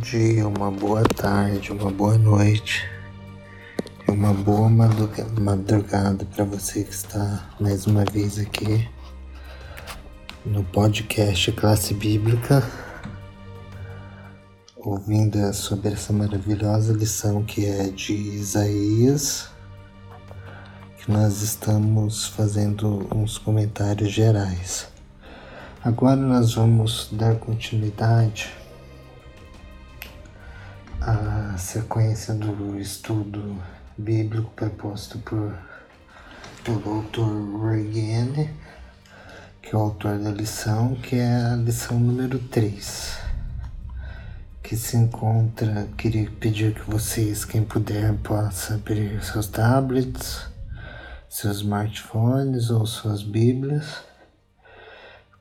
dia, uma boa tarde, uma boa noite e uma boa madrugada para você que está mais uma vez aqui no podcast Classe Bíblica, ouvindo sobre essa maravilhosa lição que é de Isaías, que nós estamos fazendo uns comentários gerais. Agora nós vamos dar continuidade à sequência do estudo bíblico proposto por pelo autor Reagan, que é o autor da lição, que é a lição número 3, que se encontra, queria pedir que vocês, quem puder, possa abrir seus tablets, seus smartphones ou suas bíblias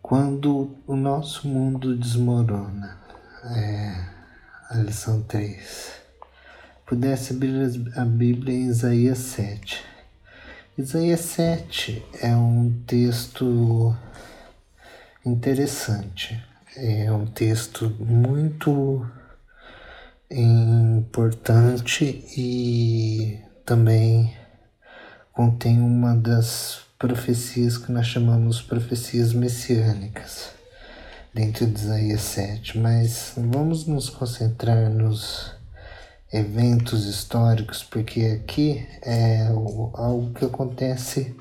quando o nosso mundo desmorona, é a lição 3. Pudesse abrir a Bíblia em Isaías 7. Isaías 7 é um texto interessante, é um texto muito importante e também contém uma das profecias que nós chamamos profecias messiânicas dentro de Isaías 7, mas vamos nos concentrar nos eventos históricos, porque aqui é algo que acontece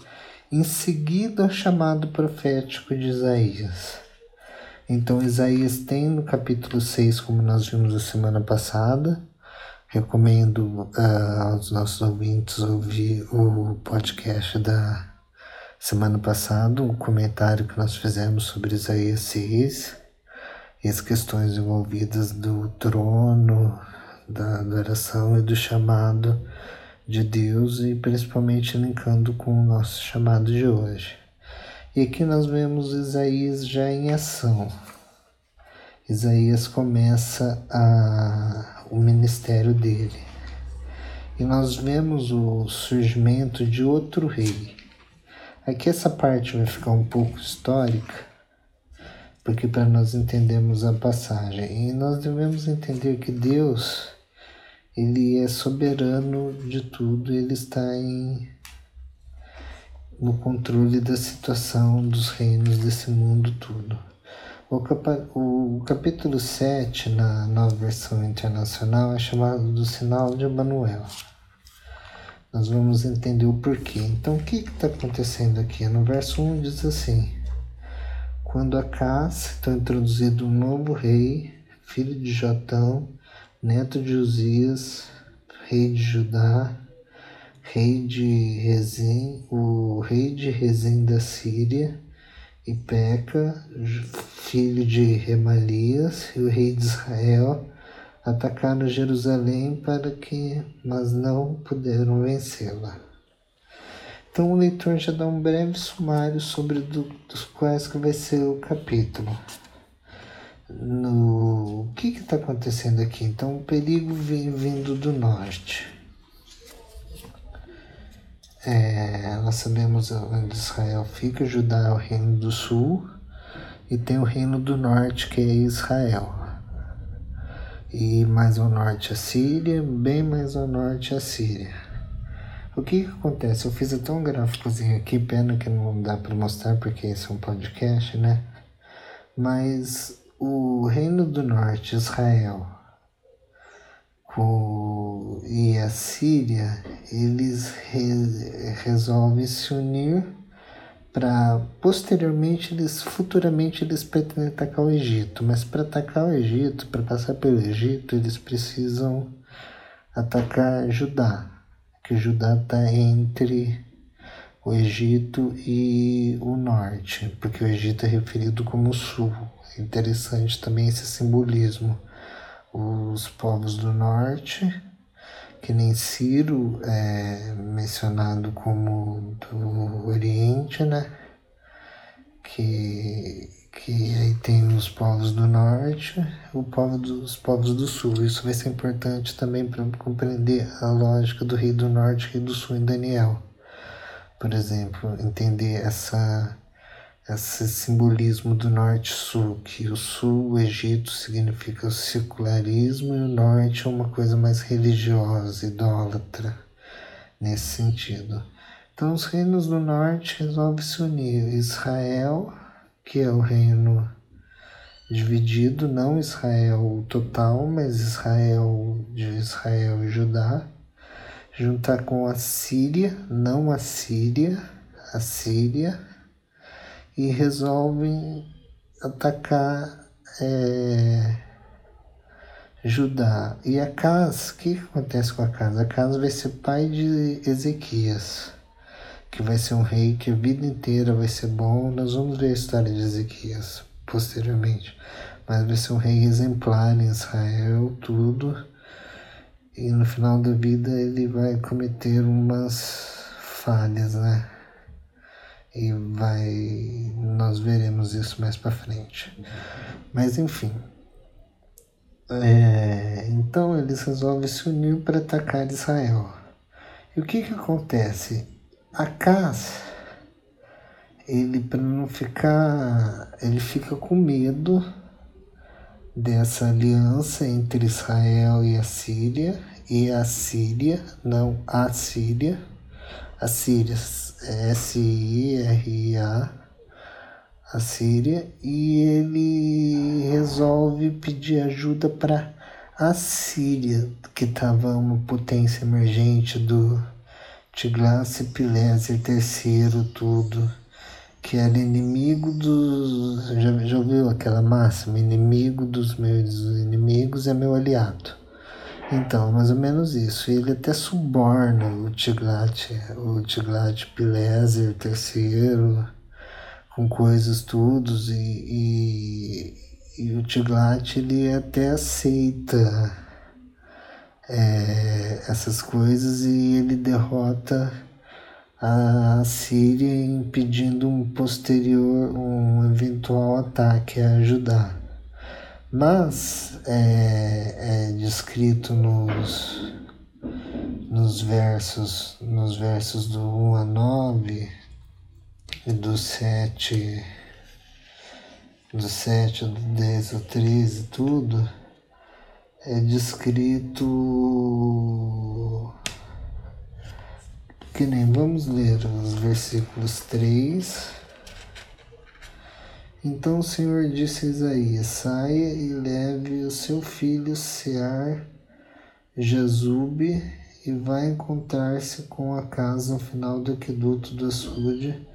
em seguida ao chamado profético de Isaías. Então, Isaías tem no capítulo 6, como nós vimos a semana passada, recomendo uh, aos nossos ouvintes ouvir o podcast da semana passada, o comentário que nós fizemos sobre Isaías 6 e as questões envolvidas do trono, da adoração e do chamado de Deus e principalmente linkando com o nosso chamado de hoje. E aqui nós vemos Isaías já em ação. Isaías começa a, o ministério dele. E nós vemos o surgimento de outro rei, Aqui essa parte vai ficar um pouco histórica, porque para nós entendermos a passagem, e nós devemos entender que Deus, ele é soberano de tudo, ele está em no controle da situação dos reinos desse mundo tudo. O, capa, o capítulo 7, na nova versão internacional, é chamado do sinal de Emanuel nós vamos entender o porquê. Então, o que está acontecendo aqui? No verso 1 diz assim: Quando Acás está introduzido um novo rei, filho de Jotão, neto de Uzias, rei de Judá, rei de Rezim, o rei de Rezim da Síria, e Peca, filho de Remalias, e o rei de Israel, atacaram Jerusalém para que, mas não puderam vencê-la. Então o leitor já dá um breve sumário sobre do, dos quais que vai ser o capítulo. No, o que está acontecendo aqui? Então o perigo vem vindo do norte. É, nós sabemos onde Israel fica, Judá é o reino do sul e tem o reino do norte que é Israel e mais ao norte a Síria, bem mais ao norte a Síria. O que, que acontece? Eu fiz até um gráficozinho aqui, pena que não dá para mostrar porque esse é um podcast, né? Mas o Reino do Norte, Israel, o, e a Síria, eles re, resolvem se unir para posteriormente eles futuramente eles pretendem atacar o Egito, mas para atacar o Egito, para passar pelo Egito, eles precisam atacar Judá, que Judá está entre o Egito e o norte, porque o Egito é referido como sul. É interessante também esse simbolismo. Os povos do norte que nem Ciro é mencionado como do Oriente, né? Que, que aí tem os povos do norte, o povo dos povos do sul. Isso vai ser importante também para compreender a lógica do rei do norte e do sul em Daniel. Por exemplo, entender essa esse simbolismo do norte-sul, que o sul, o Egito, significa o secularismo e o norte é uma coisa mais religiosa, idólatra, nesse sentido. Então, os reinos do norte resolvem se unir. Israel, que é o reino dividido, não Israel total, mas Israel de Israel e Judá, juntar com a Síria, não a Síria, a Síria, e resolvem atacar é, Judá. E Acas, o que acontece com Acas? Acas vai ser pai de Ezequias, que vai ser um rei que a vida inteira vai ser bom. Nós vamos ver a história de Ezequias posteriormente. Mas vai ser um rei exemplar em Israel, tudo. E no final da vida ele vai cometer umas falhas, né? E vai nós veremos isso mais para frente. Mas enfim, é, então eles resolvem se unir para atacar Israel. E o que que acontece? Acas, ele para não ficar, ele fica com medo dessa aliança entre Israel e a Síria e a Síria, não a Síria, a Síria S-I-R-I-A, a Síria, e ele resolve pedir ajuda para a Síria, que estava uma potência emergente do Tiglath-Pileser III, tudo, que era inimigo dos... Já, já ouviu aquela máxima? Inimigo dos meus inimigos é meu aliado. Então, mais ou menos isso. Ele até suborna o Tiglat, o Tiglat Pileser III, com coisas todos, e, e, e, o Tiglat ele até aceita é, essas coisas e ele derrota a Síria impedindo um posterior, um eventual ataque a Judá. Mas é, é descrito nos, nos versos nos versos do 1 a 9 e do 7 do 7 do 10 ao 13 tudo é descrito que nem vamos ler os versículos 3 então o Senhor disse a Isaías: Saia e leve o seu filho Sear Jazube e vai encontrar-se com a casa no final do aqueduto do açude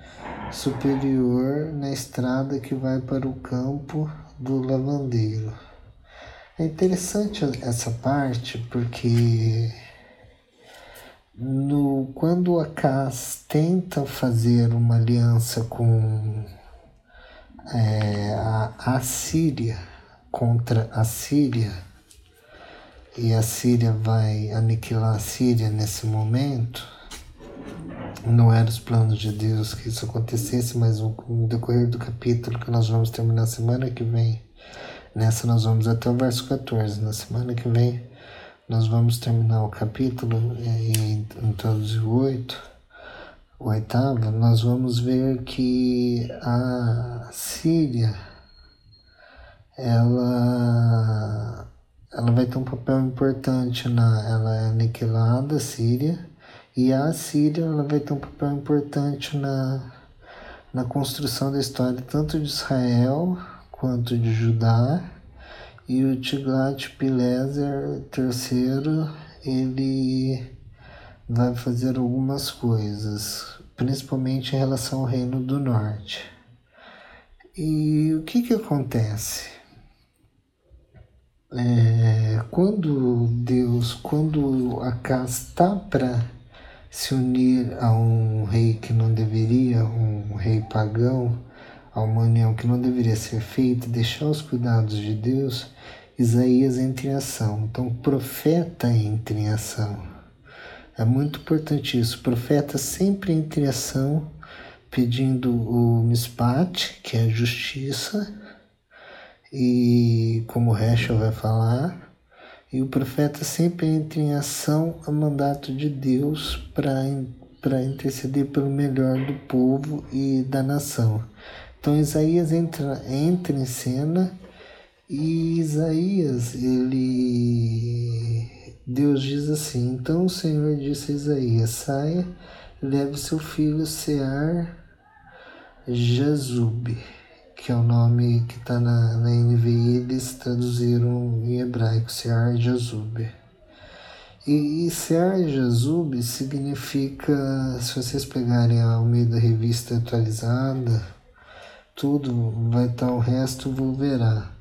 superior na estrada que vai para o campo do lavandeiro. É interessante essa parte porque no, quando Acas tenta fazer uma aliança com é, a, a Síria contra a Síria e a Síria vai aniquilar a Síria nesse momento. Não eram os planos de Deus que isso acontecesse, mas no decorrer do capítulo que nós vamos terminar semana que vem, nessa nós vamos até o verso 14. Na semana que vem nós vamos terminar o capítulo e introduzir o 8 oitava, nós vamos ver que a Síria ela, ela vai ter um papel importante na ela é aniquilada a Síria e a Síria ela vai ter um papel importante na, na construção da história tanto de Israel quanto de Judá e o Tiglat-Pileser III ele vai fazer algumas coisas, principalmente em relação ao Reino do Norte. E o que, que acontece? É, quando Deus, quando a casa está para se unir a um rei que não deveria, um rei pagão, a uma união que não deveria ser feita, deixar os cuidados de Deus, Isaías entra em ação. Então, profeta entra em ação. É muito importante isso. O profeta sempre em criação, pedindo o mispat, que é a justiça, e como o Heschel vai falar, e o profeta sempre entra em ação a mandato de Deus para interceder pelo melhor do povo e da nação. Então Isaías entra, entra em cena e Isaías, ele. Deus diz assim: Então o Senhor disse a Isaías: Saia, leve seu filho Sear Jazub, que é o nome que está na, na NVI, eles traduziram em hebraico, Sear Jazub. E, e Sear Jazub significa, se vocês pegarem a Almeida Revista Atualizada, tudo vai estar o resto volverá.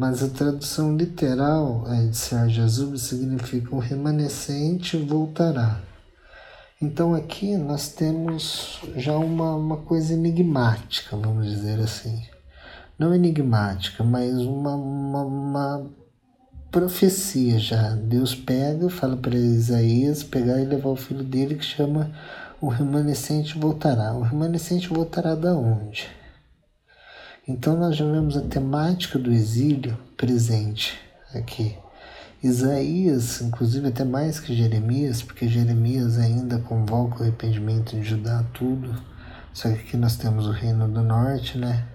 Mas a tradução literal é de Sear Jazub significa o remanescente voltará. Então aqui nós temos já uma, uma coisa enigmática, vamos dizer assim. Não enigmática, mas uma, uma, uma profecia já. Deus pega, fala para Isaías pegar e levar o filho dele que chama o remanescente voltará. O remanescente voltará da onde? Então nós já vemos a temática do exílio presente aqui. Isaías, inclusive até mais que Jeremias, porque Jeremias ainda convoca o arrependimento de Judá tudo, só que aqui nós temos o reino do norte, né?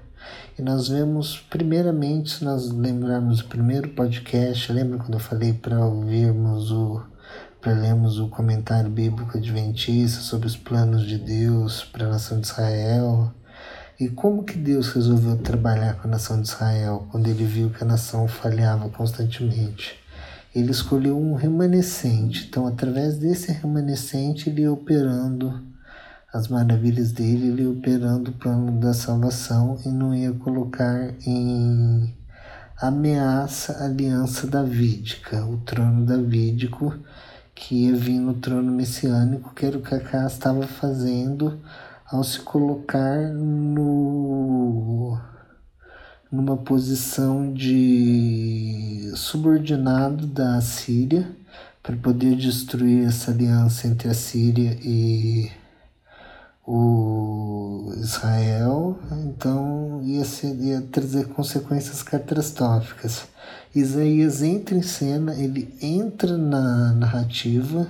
E nós vemos, primeiramente, se nós lembrarmos o primeiro podcast, lembra quando eu falei para ouvirmos o, para lermos o comentário bíblico adventista sobre os planos de Deus para a nação de Israel? E como que Deus resolveu trabalhar com a nação de Israel quando ele viu que a nação falhava constantemente? ele escolheu um remanescente. Então, através desse remanescente, ele ia operando as maravilhas dele, ele ia operando o plano da salvação e não ia colocar em ameaça a aliança davídica, o trono davídico que ia vir no trono messiânico, que era o que Acá estava fazendo ao se colocar no numa posição de subordinado da Síria para poder destruir essa aliança entre a Síria e o Israel, então ia, ser, ia trazer consequências catastróficas. Isaías entra em cena, ele entra na narrativa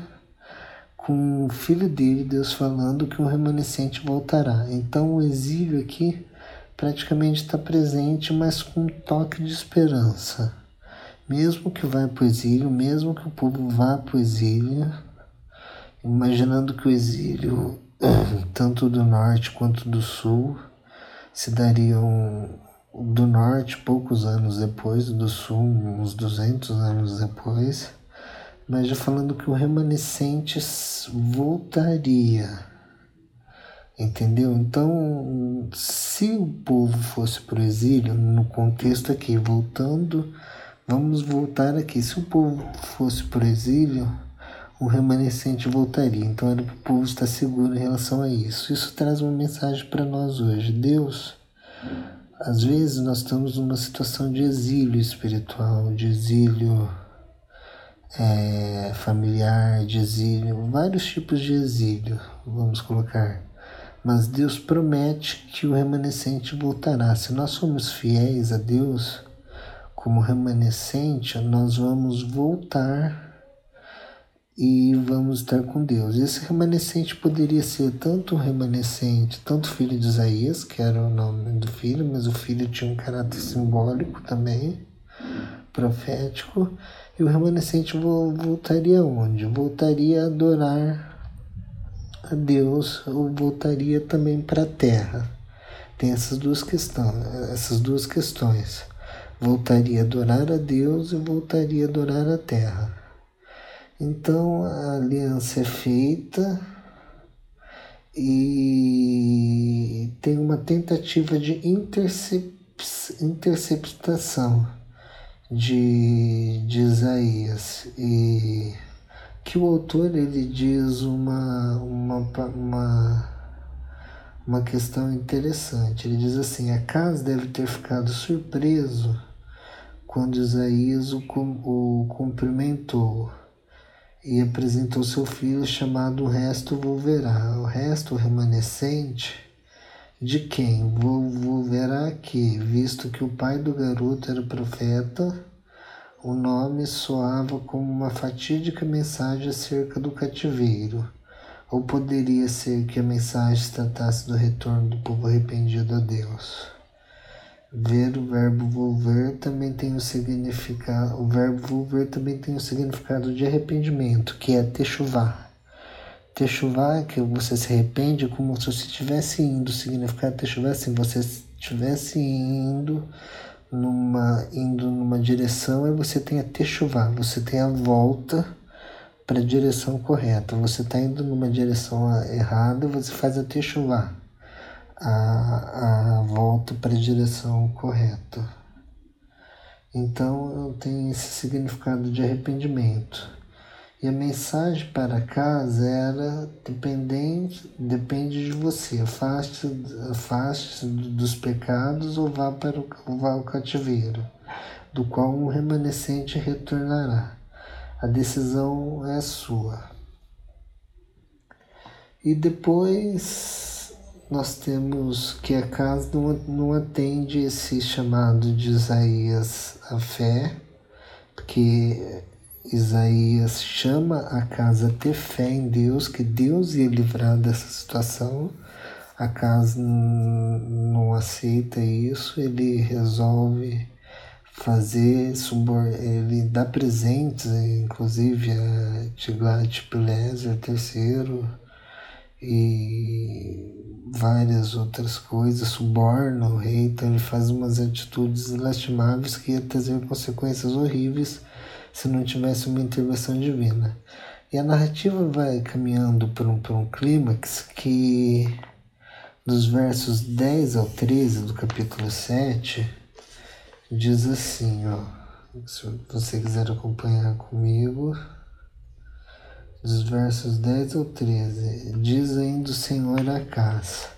com o filho dele, Deus falando que um remanescente voltará. Então o exílio aqui praticamente está presente, mas com um toque de esperança. Mesmo que vá para o exílio, mesmo que o povo vá para o exílio, imaginando que o exílio, tanto do norte quanto do sul, se dariam do norte poucos anos depois, do sul uns 200 anos depois, mas já falando que o remanescente voltaria Entendeu? Então, se o povo fosse para o exílio, no contexto aqui, voltando, vamos voltar aqui. Se o povo fosse para o exílio, o remanescente voltaria. Então, era para o povo estar seguro em relação a isso. Isso traz uma mensagem para nós hoje. Deus, às vezes, nós estamos numa situação de exílio espiritual, de exílio é, familiar, de exílio, vários tipos de exílio, vamos colocar mas Deus promete que o remanescente voltará. Se nós somos fiéis a Deus como remanescente, nós vamos voltar e vamos estar com Deus. Esse remanescente poderia ser tanto o remanescente, tanto o filho de Isaías, que era o nome do filho, mas o filho tinha um caráter simbólico também, profético, e o remanescente voltaria onde? Voltaria a adorar a Deus ou voltaria também para a terra. Tem essas duas questões, essas duas questões. Voltaria a adorar a Deus e voltaria a adorar a terra. Então a aliança é feita e tem uma tentativa de intercep interceptação de, de Isaías e que o autor ele diz uma, uma, uma, uma questão interessante. Ele diz assim: Acas deve ter ficado surpreso quando Isaías o, o cumprimentou e apresentou seu filho chamado O Resto Volverá. O resto, o remanescente, de quem? Volverá que, visto que o pai do garoto era profeta o nome soava como uma fatídica mensagem acerca do cativeiro. Ou poderia ser que a mensagem tratasse do retorno do povo arrependido a Deus? Ver o verbo volver também tem o significado, o verbo volver também tem o significado de arrependimento, que é techuvá. Techuvá que você se arrepende como se você estivesse indo, significado techuvá é assim, você estivesse indo numa indo numa direção e você tem a techuvá, você tem a volta para a direção correta. Você está indo numa direção errada, você faz a techuvá, a, a volta para a direção correta. Então tem esse significado de arrependimento. E a mensagem para casa era dependente, depende de você. Afaste, afaste dos pecados ou vá para o, vá ao cativeiro, do qual um remanescente retornará. A decisão é sua. E depois nós temos que a casa não, não atende esse chamado de Isaías à fé, porque Isaías chama a casa a ter fé em Deus, que Deus ia livrar dessa situação. A casa não aceita isso, ele resolve fazer, ele dá presentes, inclusive a Tiglat-Pileser III e várias outras coisas, suborna o rei, então ele faz umas atitudes lastimáveis que ia trazer consequências horríveis se não tivesse uma intervenção divina. E a narrativa vai caminhando por um, por um clímax que, dos versos 10 ao 13 do capítulo 7, diz assim, ó, se você quiser acompanhar comigo, dos versos 10 ao 13, diz ainda o Senhor a casa,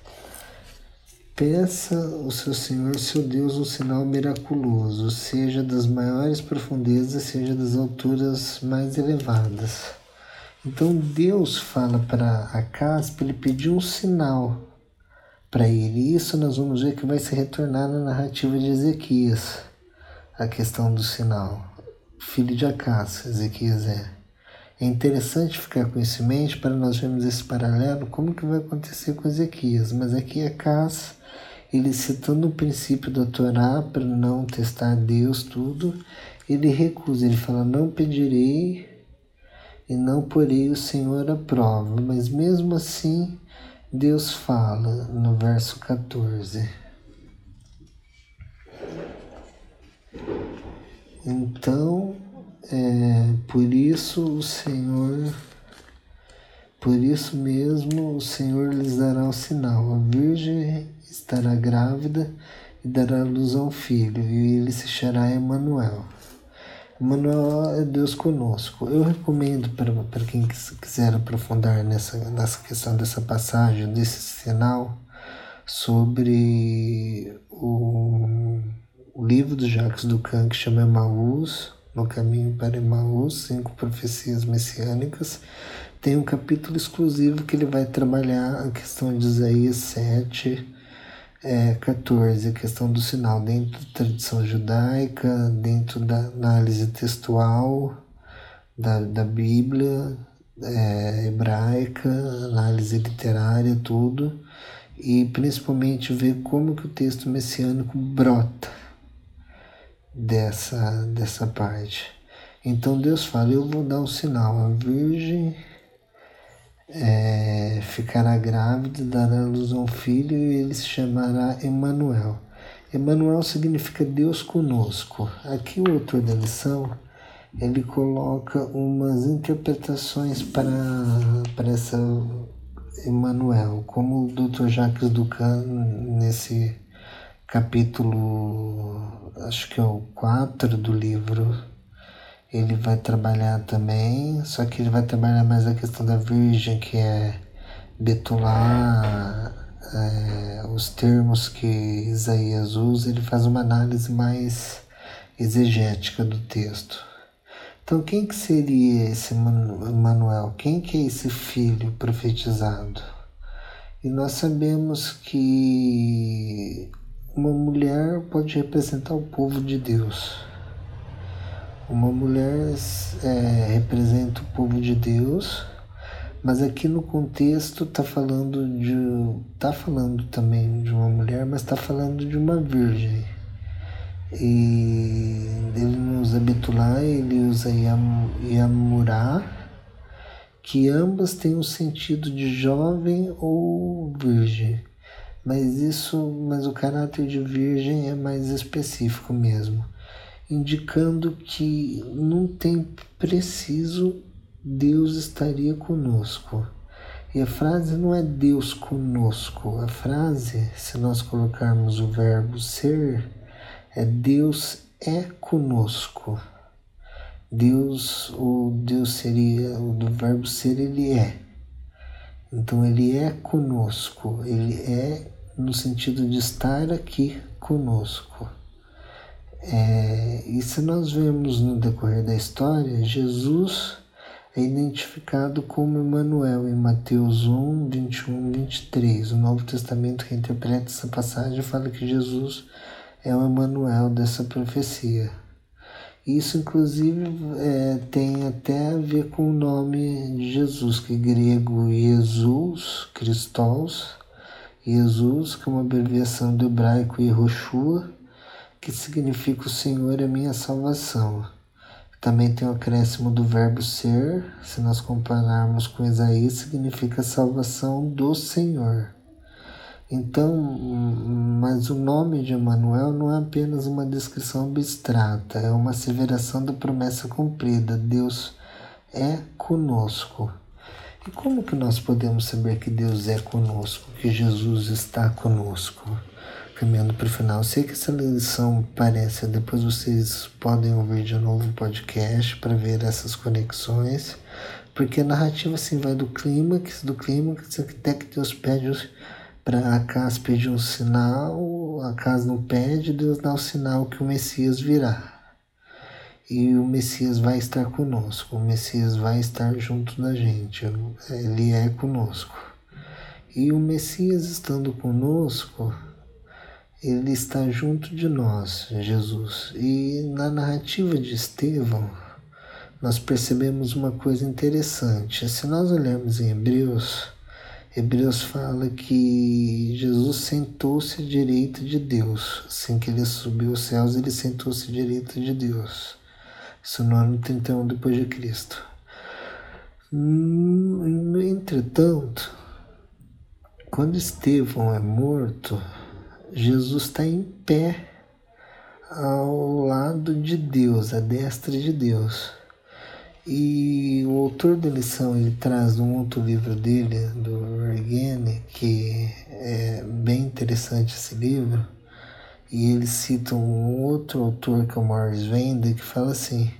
peça ao seu Senhor, seu Deus, um sinal miraculoso, seja das maiores profundezas, seja das alturas mais elevadas. Então Deus fala para Acas para ele pedir um sinal para ele. Isso nós vamos ver que vai se retornar na narrativa de Ezequias, a questão do sinal. Filho de Acás, Ezequias é. É interessante ficar com isso em mente para nós vermos esse paralelo, como que vai acontecer com Ezequias. Mas aqui Acás, ele citando o princípio da Torá para não testar Deus tudo, ele recusa, ele fala, não pedirei e não porei o Senhor à prova. Mas mesmo assim, Deus fala no verso 14. Então, é, por isso o Senhor, por isso mesmo o Senhor lhes dará o sinal. A Virgem estará grávida e dará luz a um filho, e ele se chamará Emanuel. Emanuel é Deus conosco. Eu recomendo para, quem quiser aprofundar nessa, nessa questão dessa passagem, desse sinal, sobre o, o livro do Jacques Ducan que chama Emaús, No Caminho para Emaús, Cinco Profecias Messiânicas. Tem um capítulo exclusivo que ele vai trabalhar a questão de Isaías 7, é, 14, a questão do sinal dentro da tradição judaica, dentro da análise textual da, da Bíblia é, hebraica, análise literária, tudo, e principalmente ver como que o texto messiânico brota dessa, dessa parte. Então Deus fala, eu vou dar um sinal, a virgem é, ficará grávida, dará luz a um filho e ele se chamará Emanuel. Emanuel significa Deus conosco. Aqui o autor da lição ele coloca umas interpretações para, para essa Emanuel, como o Dr. Jacques Ducan nesse capítulo, acho que é o 4 do livro ele vai trabalhar também, só que ele vai trabalhar mais a questão da virgem, que é betular é, os termos que Isaías usa, ele faz uma análise mais exegética do texto. Então, quem que seria esse Manuel? Quem que é esse filho profetizado? E nós sabemos que uma mulher pode representar o povo de Deus. Uma mulher é, representa o povo de Deus, Mas aqui no contexto tá falando de tá falando também de uma mulher, mas tá falando de uma virgem. E ele não usa Betulá, ele usa Yamurá, que ambas têm o um sentido de jovem ou virgem. Mas isso, mas o caráter de virgem é mais específico mesmo, indicando que num tempo preciso Deus estaria conosco. E a frase não é Deus conosco, a frase, se nós colocarmos o verbo ser, é Deus é conosco. Deus, o Deus seria, o do verbo ser, ele é. Então ele é conosco, ele é no sentido de estar aqui conosco. É, e se nós vemos no decorrer da história, Jesus é identificado como Emmanuel em Mateus 1, 21, 23. O Novo Testamento que interpreta essa passagem fala que Jesus é o Emanuel dessa profecia. Isso, inclusive, é, tem até a ver com o nome de Jesus, que é grego Jesus, Christos, Jesus, que é uma abreviação do hebraico Yehoshua, que significa o Senhor é minha salvação. Também tem o acréscimo do verbo ser, se nós compararmos com Isaías, significa salvação do Senhor. Então, mas o nome de Emanuel não é apenas uma descrição abstrata, é uma asseveração da promessa cumprida. Deus é conosco. E como que nós podemos saber que Deus é conosco, que Jesus está conosco? Caminhando para o final, sei que essa lição parece, depois vocês podem ouvir de novo o podcast para ver essas conexões, porque a narrativa assim vai do clímax, do clímax até que Deus pede para Acas pedir um sinal, Acas não pede, Deus dá o sinal que o Messias virá. E o Messias vai estar conosco, o Messias vai estar junto da gente, ele é conosco. E o Messias estando conosco, ele está junto de nós, Jesus. E na narrativa de Estevão, nós percebemos uma coisa interessante. Se nós olharmos em Hebreus, Hebreus fala que Jesus sentou-se à direita de Deus. Assim que ele subiu aos céus, ele sentou-se à direita de Deus. Isso no ano 31 depois de Cristo. Hum, entretanto, quando Estevão é morto, Jesus está em pé ao lado de Deus, à destra de Deus. E o autor da lição ele traz um outro livro dele, do Ergene, que é bem interessante esse livro, e ele cita um outro autor que é o Morris Venda, que fala assim: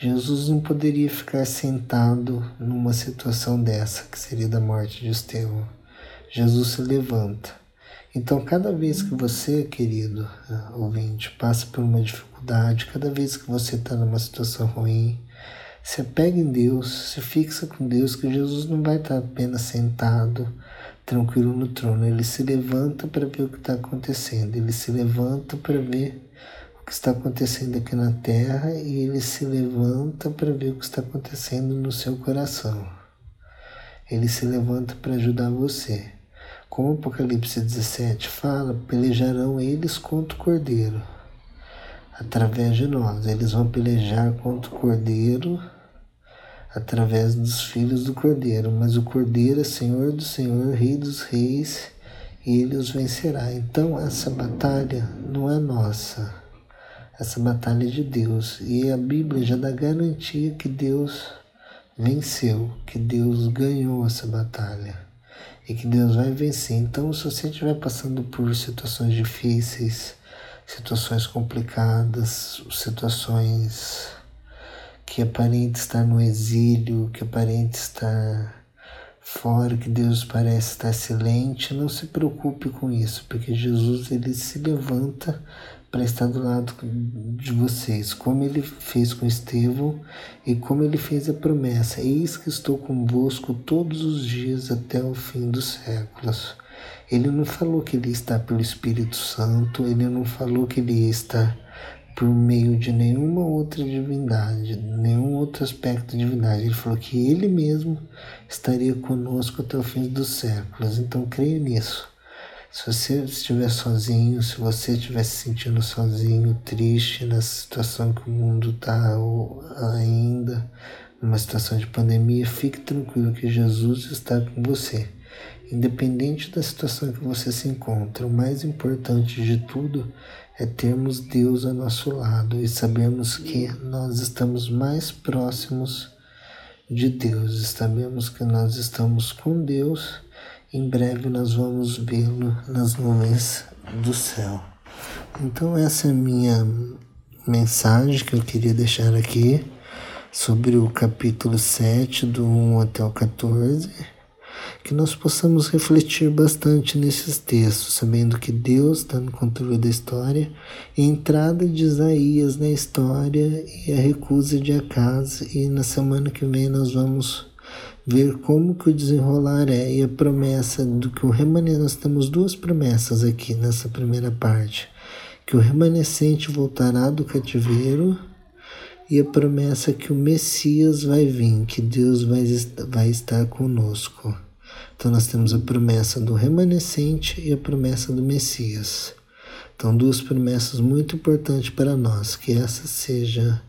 Jesus não poderia ficar sentado numa situação dessa, que seria da morte de Estevão. Jesus se levanta. Então, cada vez que você, querido uh, ouvinte, passa por uma dificuldade, cada vez que você está numa situação ruim, se apega em Deus, se fixa com Deus, que Jesus não vai estar apenas sentado, tranquilo no trono. Ele se levanta para ver o que está acontecendo. Ele se levanta para ver o que está acontecendo aqui na terra e ele se levanta para ver o que está acontecendo no seu coração. Ele se levanta para ajudar você. Como Apocalipse 17 fala, pelejarão eles contra o cordeiro através de nós. Eles vão pelejar contra o Cordeiro através dos filhos do Cordeiro, mas o Cordeiro é Senhor do Senhor, Rei dos Reis, e ele os vencerá. Então essa batalha não é nossa, essa batalha é de Deus. E a Bíblia já dá garantia que Deus venceu, que Deus ganhou essa batalha e que Deus vai vencer. Então, se você estiver passando por situações difíceis, situações complicadas, situações que aparente estar no exílio, que aparente estar fora, que Deus parece estar silente, não se preocupe com isso, porque Jesus ele se levanta para estar do lado de vocês, como ele fez com Estevão e como ele fez a promessa: Eis que estou convosco todos os dias até o fim dos séculos. Ele não falou que ele está pelo Espírito Santo, ele não falou que ele está por meio de nenhuma outra divindade, nenhum outro aspecto de divindade. Ele falou que ele mesmo estaria conosco até o fim dos séculos. Então creia nisso. Se você estiver sozinho, se você estiver se sentindo sozinho, triste nessa situação que o mundo está ainda, numa situação de pandemia, fique tranquilo que Jesus está com você. Independente da situação que você se encontra, o mais importante de tudo é termos Deus ao nosso lado e sabermos que nós estamos mais próximos de Deus, sabemos que nós estamos com Deus, em breve nós vamos vê-lo nas nuvens do céu. Então, essa é a minha mensagem que eu queria deixar aqui sobre o capítulo 7, do 1 até o 14 que nós possamos refletir bastante nesses textos, sabendo que Deus está no controle da história, a entrada de Isaías na história e a recusa de Acas, e na semana que vem nós vamos ver como que o desenrolar é e a promessa do que o remanescente, nós temos duas promessas aqui nessa primeira parte, que o remanescente voltará do cativeiro e a promessa que o Messias vai vir, que Deus vai, vai estar conosco. Então nós temos a promessa do remanescente e a promessa do Messias. Então duas promessas muito importantes para nós, que essa seja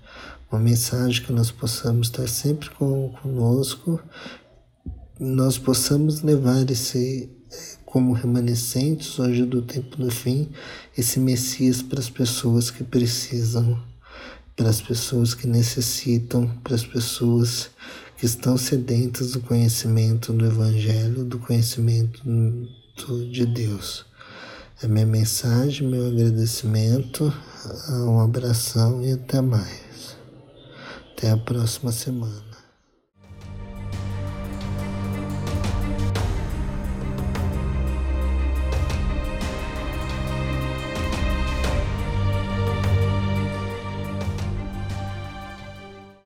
uma mensagem que nós possamos estar sempre com, conosco, nós possamos levar esse como remanescentes hoje do tempo do fim, esse Messias para as pessoas que precisam, para as pessoas que necessitam, para as pessoas que estão sedentas do conhecimento do Evangelho, do conhecimento de Deus. É minha mensagem, meu agradecimento, um abração e até mais. Até a próxima semana.